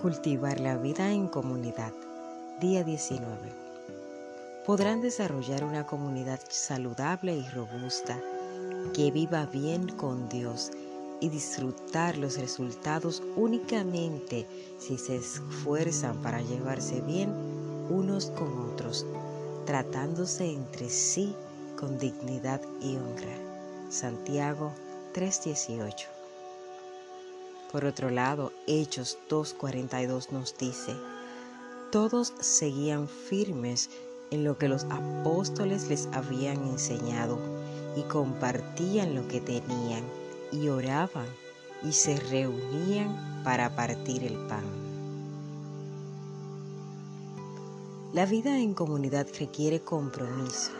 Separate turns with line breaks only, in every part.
Cultivar la vida en comunidad. Día 19. Podrán desarrollar una comunidad saludable y robusta que viva bien con Dios y disfrutar los resultados únicamente si se esfuerzan para llevarse bien unos con otros, tratándose entre sí con dignidad y honra. Santiago 3:18 por otro lado, Hechos 2.42 nos dice, todos seguían firmes en lo que los apóstoles les habían enseñado y compartían lo que tenían y oraban y se reunían para partir el pan. La vida en comunidad requiere compromiso.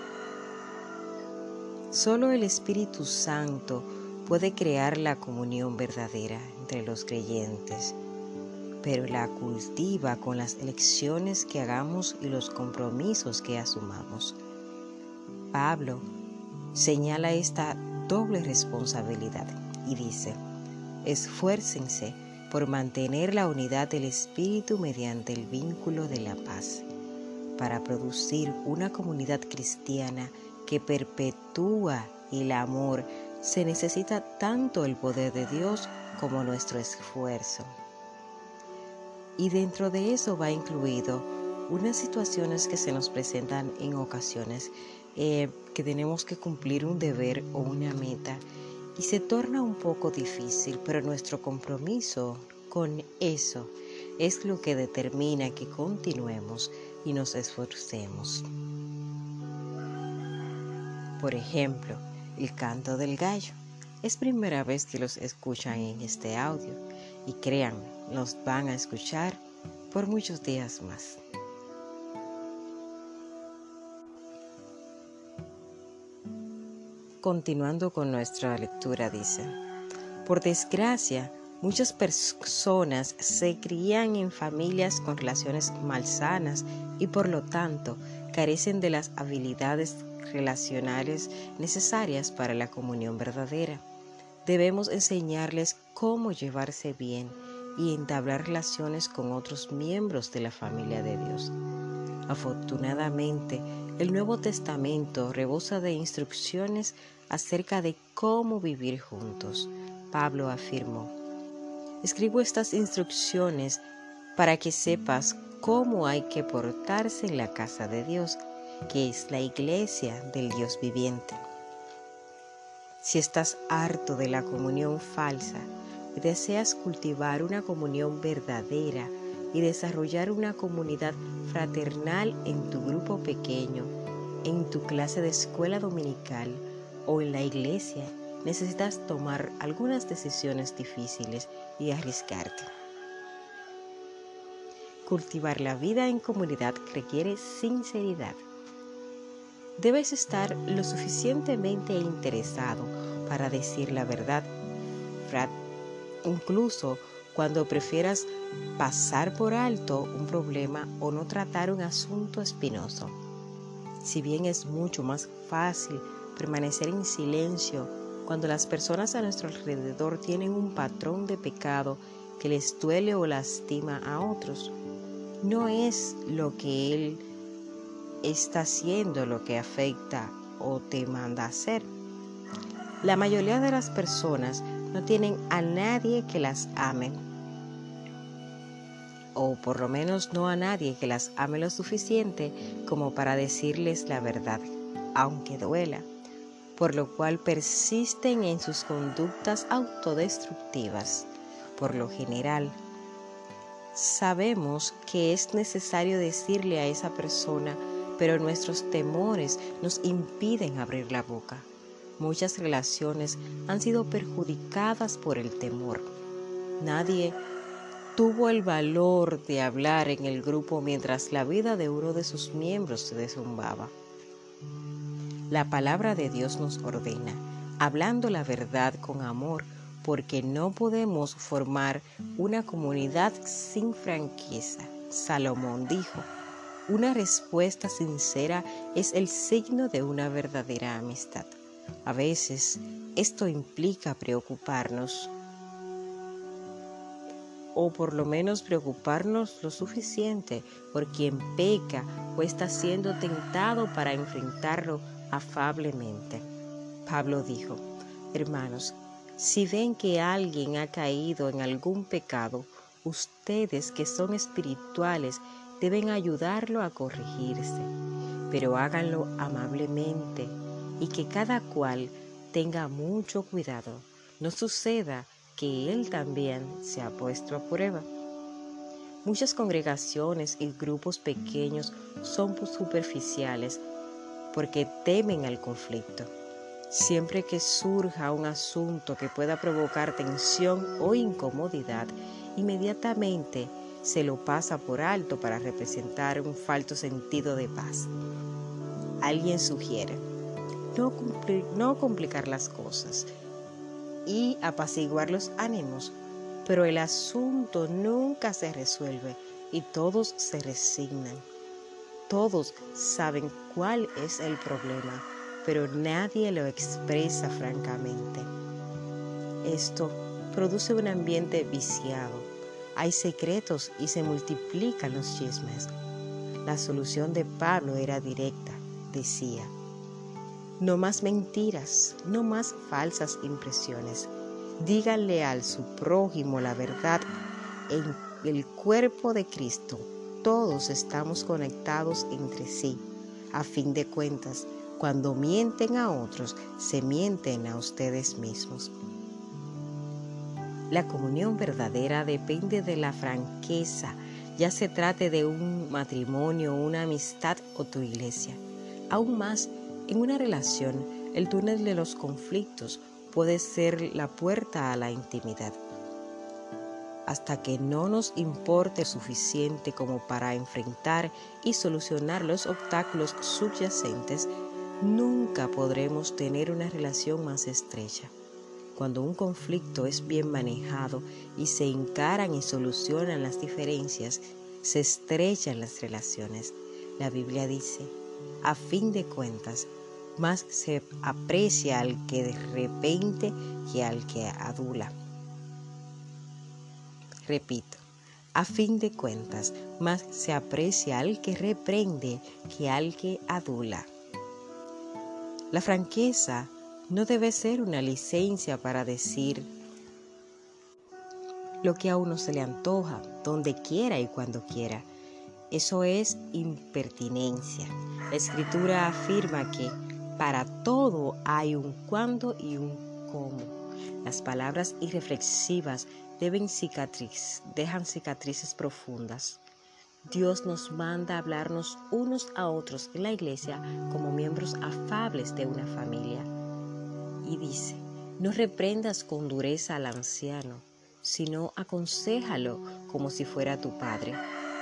Solo el Espíritu Santo puede crear la comunión verdadera entre los creyentes, pero la cultiva con las elecciones que hagamos y los compromisos que asumamos. Pablo señala esta doble responsabilidad y dice, esfuércense por mantener la unidad del Espíritu mediante el vínculo de la paz, para producir una comunidad cristiana que perpetúa el amor se necesita tanto el poder de Dios como nuestro esfuerzo. Y dentro de eso va incluido unas situaciones que se nos presentan en ocasiones eh, que tenemos que cumplir un deber o una meta y se torna un poco difícil, pero nuestro compromiso con eso es lo que determina que continuemos y nos esforcemos. Por ejemplo, el canto del gallo. Es primera vez que los escuchan en este audio y crean, los van a escuchar por muchos días más. Continuando con nuestra lectura dice, por desgracia, muchas personas se crían en familias con relaciones malsanas y por lo tanto carecen de las habilidades relacionales necesarias para la comunión verdadera. Debemos enseñarles cómo llevarse bien y entablar relaciones con otros miembros de la familia de Dios. Afortunadamente, el Nuevo Testamento rebosa de instrucciones acerca de cómo vivir juntos. Pablo afirmó, escribo estas instrucciones para que sepas cómo hay que portarse en la casa de Dios que es la iglesia del Dios viviente. Si estás harto de la comunión falsa y deseas cultivar una comunión verdadera y desarrollar una comunidad fraternal en tu grupo pequeño, en tu clase de escuela dominical o en la iglesia, necesitas tomar algunas decisiones difíciles y arriesgarte. Cultivar la vida en comunidad requiere sinceridad debes estar lo suficientemente interesado para decir la verdad, incluso cuando prefieras pasar por alto un problema o no tratar un asunto espinoso. Si bien es mucho más fácil permanecer en silencio cuando las personas a nuestro alrededor tienen un patrón de pecado que les duele o lastima a otros, no es lo que Él está haciendo lo que afecta o te manda hacer. La mayoría de las personas no tienen a nadie que las ame, o por lo menos no a nadie que las ame lo suficiente como para decirles la verdad, aunque duela, por lo cual persisten en sus conductas autodestructivas. Por lo general, sabemos que es necesario decirle a esa persona pero nuestros temores nos impiden abrir la boca. Muchas relaciones han sido perjudicadas por el temor. Nadie tuvo el valor de hablar en el grupo mientras la vida de uno de sus miembros se desumbaba. La palabra de Dios nos ordena, hablando la verdad con amor, porque no podemos formar una comunidad sin franqueza. Salomón dijo, una respuesta sincera es el signo de una verdadera amistad. A veces esto implica preocuparnos o por lo menos preocuparnos lo suficiente por quien peca o está siendo tentado para enfrentarlo afablemente. Pablo dijo, hermanos, si ven que alguien ha caído en algún pecado, ustedes que son espirituales deben ayudarlo a corregirse, pero háganlo amablemente y que cada cual tenga mucho cuidado. No suceda que él también se ha puesto a prueba. Muchas congregaciones y grupos pequeños son superficiales porque temen al conflicto. Siempre que surja un asunto que pueda provocar tensión o incomodidad, inmediatamente se lo pasa por alto para representar un falso sentido de paz. Alguien sugiere no, no complicar las cosas y apaciguar los ánimos, pero el asunto nunca se resuelve y todos se resignan. Todos saben cuál es el problema pero nadie lo expresa francamente. Esto produce un ambiente viciado. Hay secretos y se multiplican los chismes. La solución de Pablo era directa. Decía, no más mentiras, no más falsas impresiones. Díganle al su prójimo la verdad. En el cuerpo de Cristo todos estamos conectados entre sí. A fin de cuentas, cuando mienten a otros, se mienten a ustedes mismos. La comunión verdadera depende de la franqueza, ya se trate de un matrimonio, una amistad o tu iglesia. Aún más, en una relación, el túnel de los conflictos puede ser la puerta a la intimidad. Hasta que no nos importe suficiente como para enfrentar y solucionar los obstáculos subyacentes, nunca podremos tener una relación más estrecha. Cuando un conflicto es bien manejado y se encaran y solucionan las diferencias, se estrechan las relaciones. La Biblia dice, a fin de cuentas, más se aprecia al que de repente que al que adula. Repito, a fin de cuentas, más se aprecia al que reprende que al que adula. La franqueza no debe ser una licencia para decir lo que a uno se le antoja, donde quiera y cuando quiera. Eso es impertinencia. La escritura afirma que para todo hay un cuándo y un cómo. Las palabras irreflexivas deben cicatriz, dejan cicatrices profundas. Dios nos manda hablarnos unos a otros en la iglesia como miembros afables de una familia. Y dice, no reprendas con dureza al anciano, sino aconsejalo como si fuera tu padre.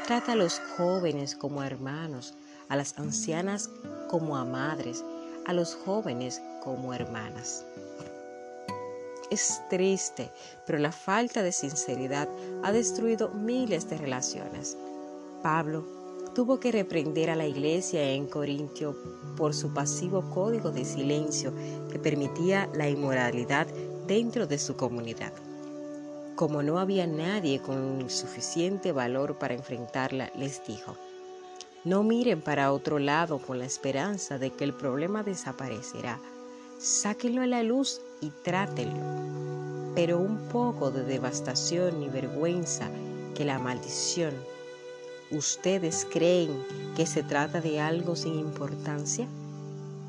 Trata a los jóvenes como hermanos, a las ancianas como a madres, a los jóvenes como hermanas. Es triste, pero la falta de sinceridad ha destruido miles de relaciones. Pablo tuvo que reprender a la iglesia en Corintio por su pasivo código de silencio que permitía la inmoralidad dentro de su comunidad. Como no había nadie con suficiente valor para enfrentarla, les dijo, no miren para otro lado con la esperanza de que el problema desaparecerá. Sáquenlo a la luz y trátenlo. Pero un poco de devastación y vergüenza que la maldición ¿Ustedes creen que se trata de algo sin importancia?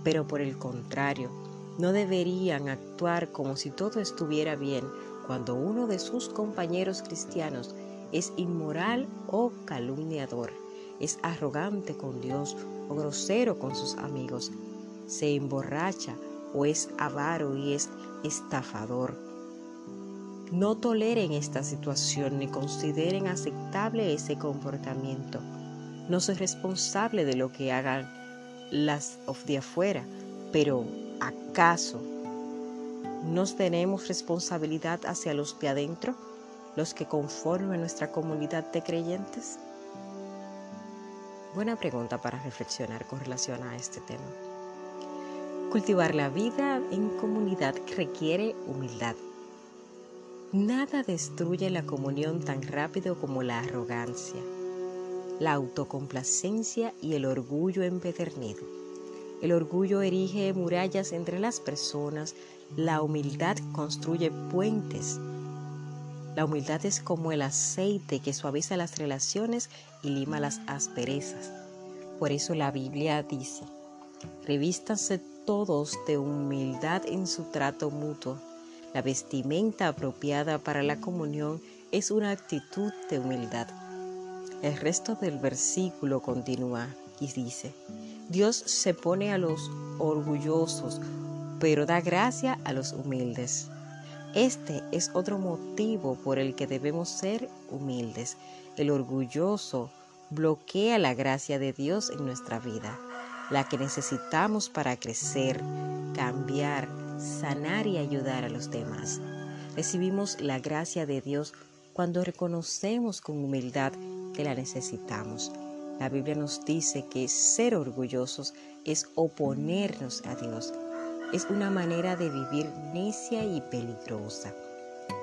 Pero por el contrario, no deberían actuar como si todo estuviera bien cuando uno de sus compañeros cristianos es inmoral o calumniador, es arrogante con Dios o grosero con sus amigos, se emborracha o es avaro y es estafador no toleren esta situación ni consideren aceptable ese comportamiento. No soy responsable de lo que hagan las de afuera, pero ¿acaso nos tenemos responsabilidad hacia los de adentro, los que conforman nuestra comunidad de creyentes? Buena pregunta para reflexionar con relación a este tema. Cultivar la vida en comunidad requiere humildad Nada destruye la comunión tan rápido como la arrogancia, la autocomplacencia y el orgullo empedernido. El orgullo erige murallas entre las personas, la humildad construye puentes. La humildad es como el aceite que suaviza las relaciones y lima las asperezas. Por eso la Biblia dice, revístanse todos de humildad en su trato mutuo. La vestimenta apropiada para la comunión es una actitud de humildad. El resto del versículo continúa y dice, Dios se pone a los orgullosos, pero da gracia a los humildes. Este es otro motivo por el que debemos ser humildes. El orgulloso bloquea la gracia de Dios en nuestra vida, la que necesitamos para crecer, cambiar, sanar y ayudar a los demás. Recibimos la gracia de Dios cuando reconocemos con humildad que la necesitamos. La Biblia nos dice que ser orgullosos es oponernos a Dios. Es una manera de vivir necia y peligrosa.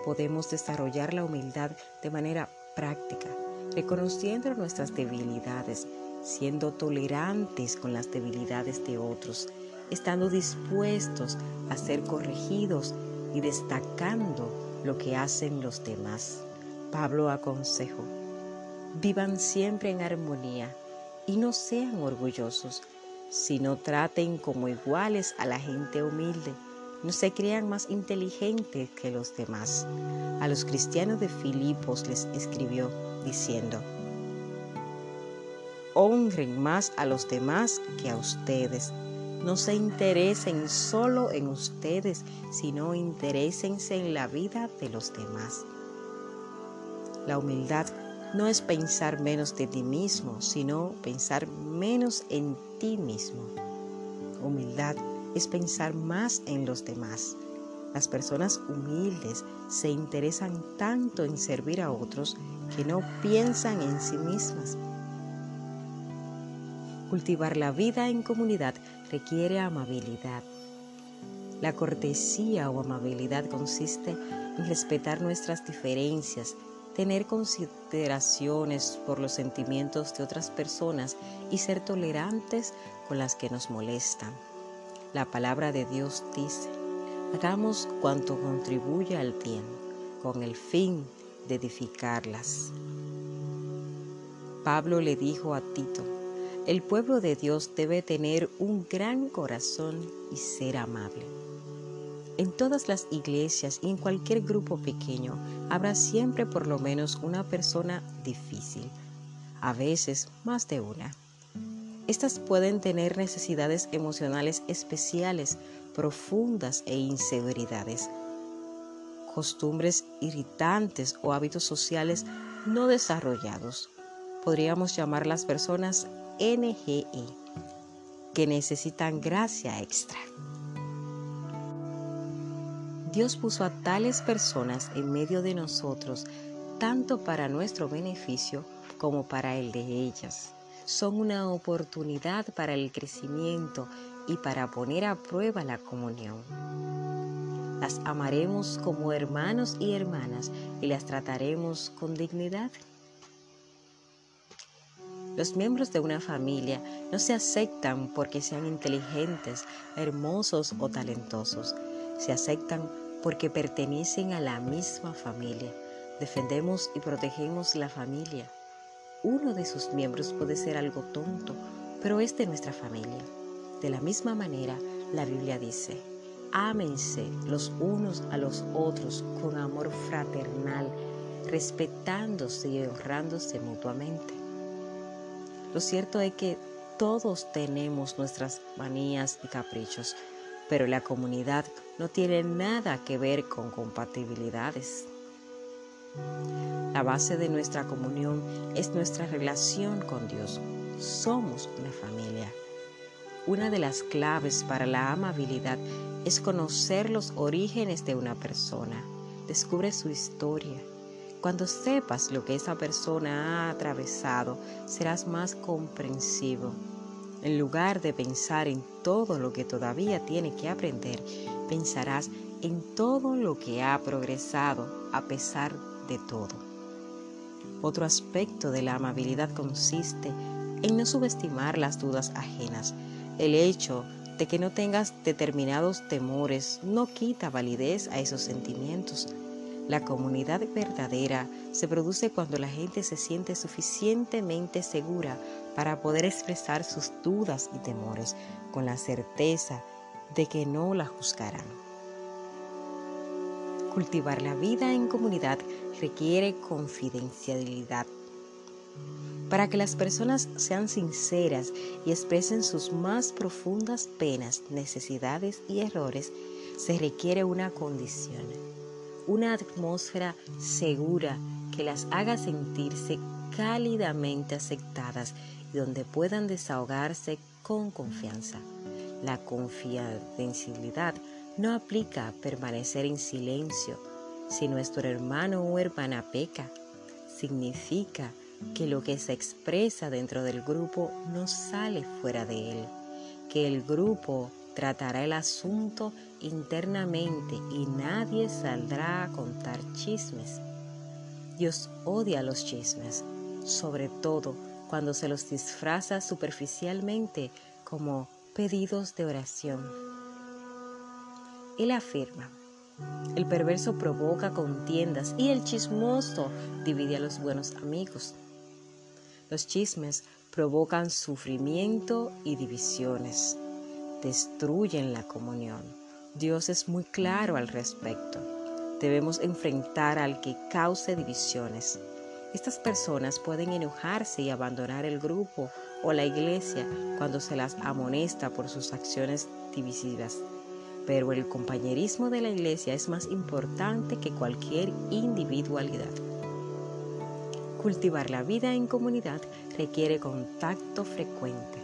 Podemos desarrollar la humildad de manera práctica reconociendo nuestras debilidades, siendo tolerantes con las debilidades de otros, estando dispuestos a ser corregidos y destacando lo que hacen los demás. Pablo aconsejó, vivan siempre en armonía y no sean orgullosos, sino traten como iguales a la gente humilde no se crean más inteligentes que los demás. A los cristianos de Filipos les escribió diciendo, honren más a los demás que a ustedes. No se interesen solo en ustedes, sino interésense en la vida de los demás. La humildad no es pensar menos de ti mismo, sino pensar menos en ti mismo. Humildad es pensar más en los demás. Las personas humildes se interesan tanto en servir a otros que no piensan en sí mismas. Cultivar la vida en comunidad requiere amabilidad. La cortesía o amabilidad consiste en respetar nuestras diferencias, tener consideraciones por los sentimientos de otras personas y ser tolerantes con las que nos molestan. La palabra de Dios dice, hagamos cuanto contribuya al bien, con el fin de edificarlas. Pablo le dijo a Tito, el pueblo de Dios debe tener un gran corazón y ser amable. En todas las iglesias y en cualquier grupo pequeño habrá siempre por lo menos una persona difícil, a veces más de una. Estas pueden tener necesidades emocionales especiales, profundas e inseguridades, costumbres irritantes o hábitos sociales no desarrollados. Podríamos llamar las personas NGI, que necesitan gracia extra. Dios puso a tales personas en medio de nosotros, tanto para nuestro beneficio como para el de ellas son una oportunidad para el crecimiento y para poner a prueba la comunión. Las amaremos como hermanos y hermanas y las trataremos con dignidad. Los miembros de una familia no se aceptan porque sean inteligentes, hermosos o talentosos. Se aceptan porque pertenecen a la misma familia. Defendemos y protegemos la familia uno de sus miembros puede ser algo tonto, pero es de nuestra familia. De la misma manera, la Biblia dice, ámense los unos a los otros con amor fraternal, respetándose y honrándose mutuamente. Lo cierto es que todos tenemos nuestras manías y caprichos, pero la comunidad no tiene nada que ver con compatibilidades. La base de nuestra comunión es nuestra relación con Dios. Somos una familia. Una de las claves para la amabilidad es conocer los orígenes de una persona. Descubre su historia. Cuando sepas lo que esa persona ha atravesado, serás más comprensivo. En lugar de pensar en todo lo que todavía tiene que aprender, pensarás en todo lo que ha progresado a pesar de todo. Otro aspecto de la amabilidad consiste en no subestimar las dudas ajenas. El hecho de que no tengas determinados temores no quita validez a esos sentimientos. La comunidad verdadera se produce cuando la gente se siente suficientemente segura para poder expresar sus dudas y temores con la certeza de que no la juzgarán. Cultivar la vida en comunidad requiere confidencialidad. Para que las personas sean sinceras y expresen sus más profundas penas, necesidades y errores, se requiere una condición, una atmósfera segura que las haga sentirse cálidamente aceptadas y donde puedan desahogarse con confianza. La confidencialidad no aplica a permanecer en silencio. Si nuestro hermano o hermana peca, significa que lo que se expresa dentro del grupo no sale fuera de él, que el grupo tratará el asunto internamente y nadie saldrá a contar chismes. Dios odia los chismes, sobre todo cuando se los disfraza superficialmente como pedidos de oración. Él afirma, el perverso provoca contiendas y el chismoso divide a los buenos amigos. Los chismes provocan sufrimiento y divisiones, destruyen la comunión. Dios es muy claro al respecto. Debemos enfrentar al que cause divisiones. Estas personas pueden enojarse y abandonar el grupo o la iglesia cuando se las amonesta por sus acciones divisivas. Pero el compañerismo de la iglesia es más importante que cualquier individualidad. Cultivar la vida en comunidad requiere contacto frecuente.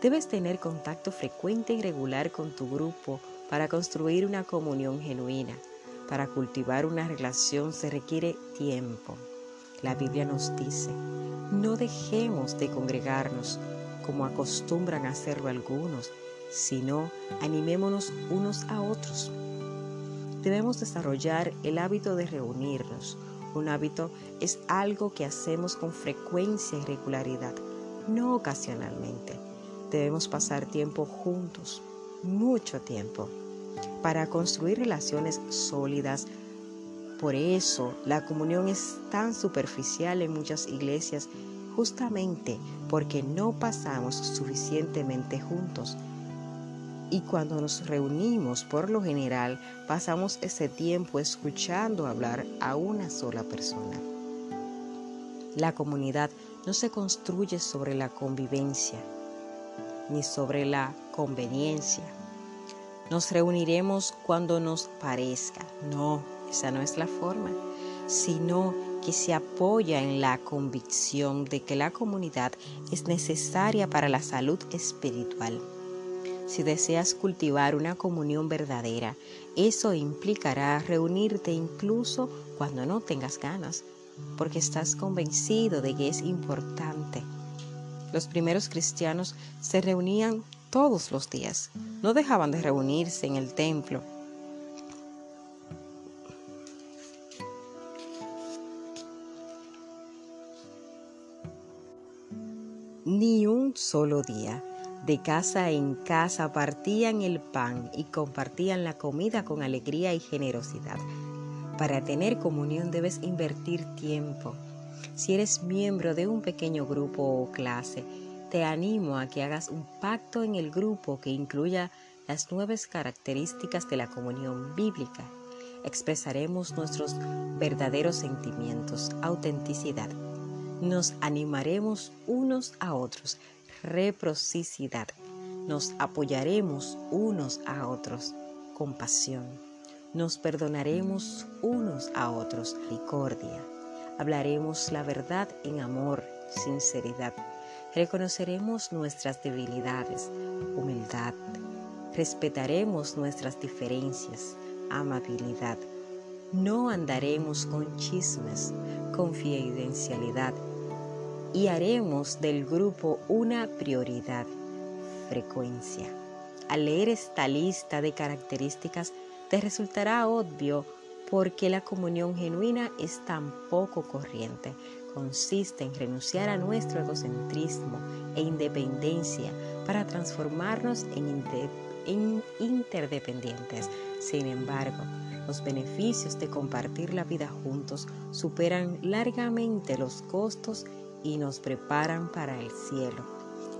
Debes tener contacto frecuente y regular con tu grupo para construir una comunión genuina. Para cultivar una relación se requiere tiempo. La Biblia nos dice, no dejemos de congregarnos como acostumbran hacerlo algunos, sino animémonos unos a otros. Debemos desarrollar el hábito de reunirnos. Un hábito es algo que hacemos con frecuencia y regularidad, no ocasionalmente. Debemos pasar tiempo juntos, mucho tiempo, para construir relaciones sólidas, por eso la comunión es tan superficial en muchas iglesias, justamente porque no pasamos suficientemente juntos. Y cuando nos reunimos, por lo general, pasamos ese tiempo escuchando hablar a una sola persona. La comunidad no se construye sobre la convivencia, ni sobre la conveniencia. Nos reuniremos cuando nos parezca, no, esa no es la forma, sino que se apoya en la convicción de que la comunidad es necesaria para la salud espiritual. Si deseas cultivar una comunión verdadera, eso implicará reunirte incluso cuando no tengas ganas, porque estás convencido de que es importante. Los primeros cristianos se reunían todos los días, no dejaban de reunirse en el templo ni un solo día. De casa en casa partían el pan y compartían la comida con alegría y generosidad. Para tener comunión debes invertir tiempo. Si eres miembro de un pequeño grupo o clase, te animo a que hagas un pacto en el grupo que incluya las nueve características de la comunión bíblica. Expresaremos nuestros verdaderos sentimientos, autenticidad, nos animaremos unos a otros, reciprocidad. Nos apoyaremos unos a otros, compasión. Nos perdonaremos unos a otros, misericordia. Hablaremos la verdad en amor, sinceridad. Reconoceremos nuestras debilidades, humildad. Respetaremos nuestras diferencias, amabilidad. No andaremos con chismes, confidencialidad y haremos del grupo una prioridad, frecuencia. Al leer esta lista de características, te resultará obvio porque la comunión genuina es tan poco corriente. Consiste en renunciar a nuestro egocentrismo e independencia para transformarnos en, en interdependientes. Sin embargo, los beneficios de compartir la vida juntos superan largamente los costos y nos preparan para el cielo.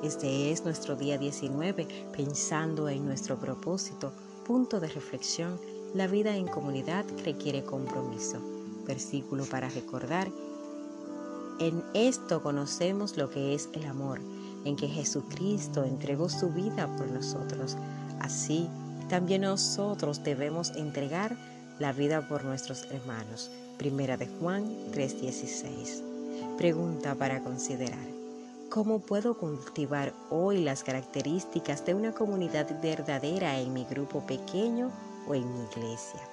Este es nuestro día 19, pensando en nuestro propósito, punto de reflexión, la vida en comunidad requiere compromiso. Versículo para recordar. En esto conocemos lo que es el amor, en que Jesucristo entregó su vida por nosotros. Así, también nosotros debemos entregar la vida por nuestros hermanos. Primera de Juan 3:16. Pregunta para considerar. ¿Cómo puedo cultivar hoy las características de una comunidad verdadera en mi grupo pequeño o en mi iglesia?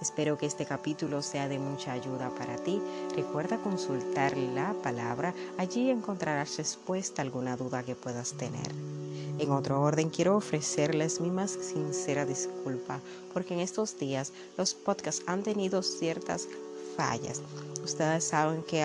Espero que este capítulo sea de mucha ayuda para ti. Recuerda consultar la palabra. Allí encontrarás respuesta a alguna duda que puedas tener. En otro orden, quiero ofrecerles mi más sincera disculpa porque en estos días los podcasts han tenido ciertas fallas. Ustedes saben que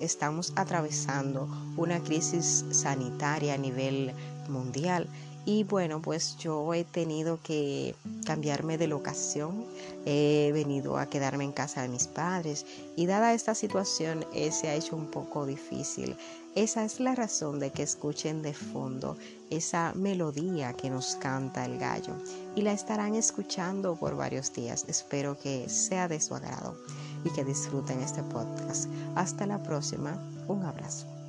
estamos atravesando una crisis sanitaria a nivel mundial y bueno, pues yo he tenido que cambiarme de locación, he venido a quedarme en casa de mis padres y dada esta situación eh, se ha hecho un poco difícil. Esa es la razón de que escuchen de fondo esa melodía que nos canta el gallo y la estarán escuchando por varios días. Espero que sea de su agrado y que disfruten este podcast. Hasta la próxima. Un abrazo.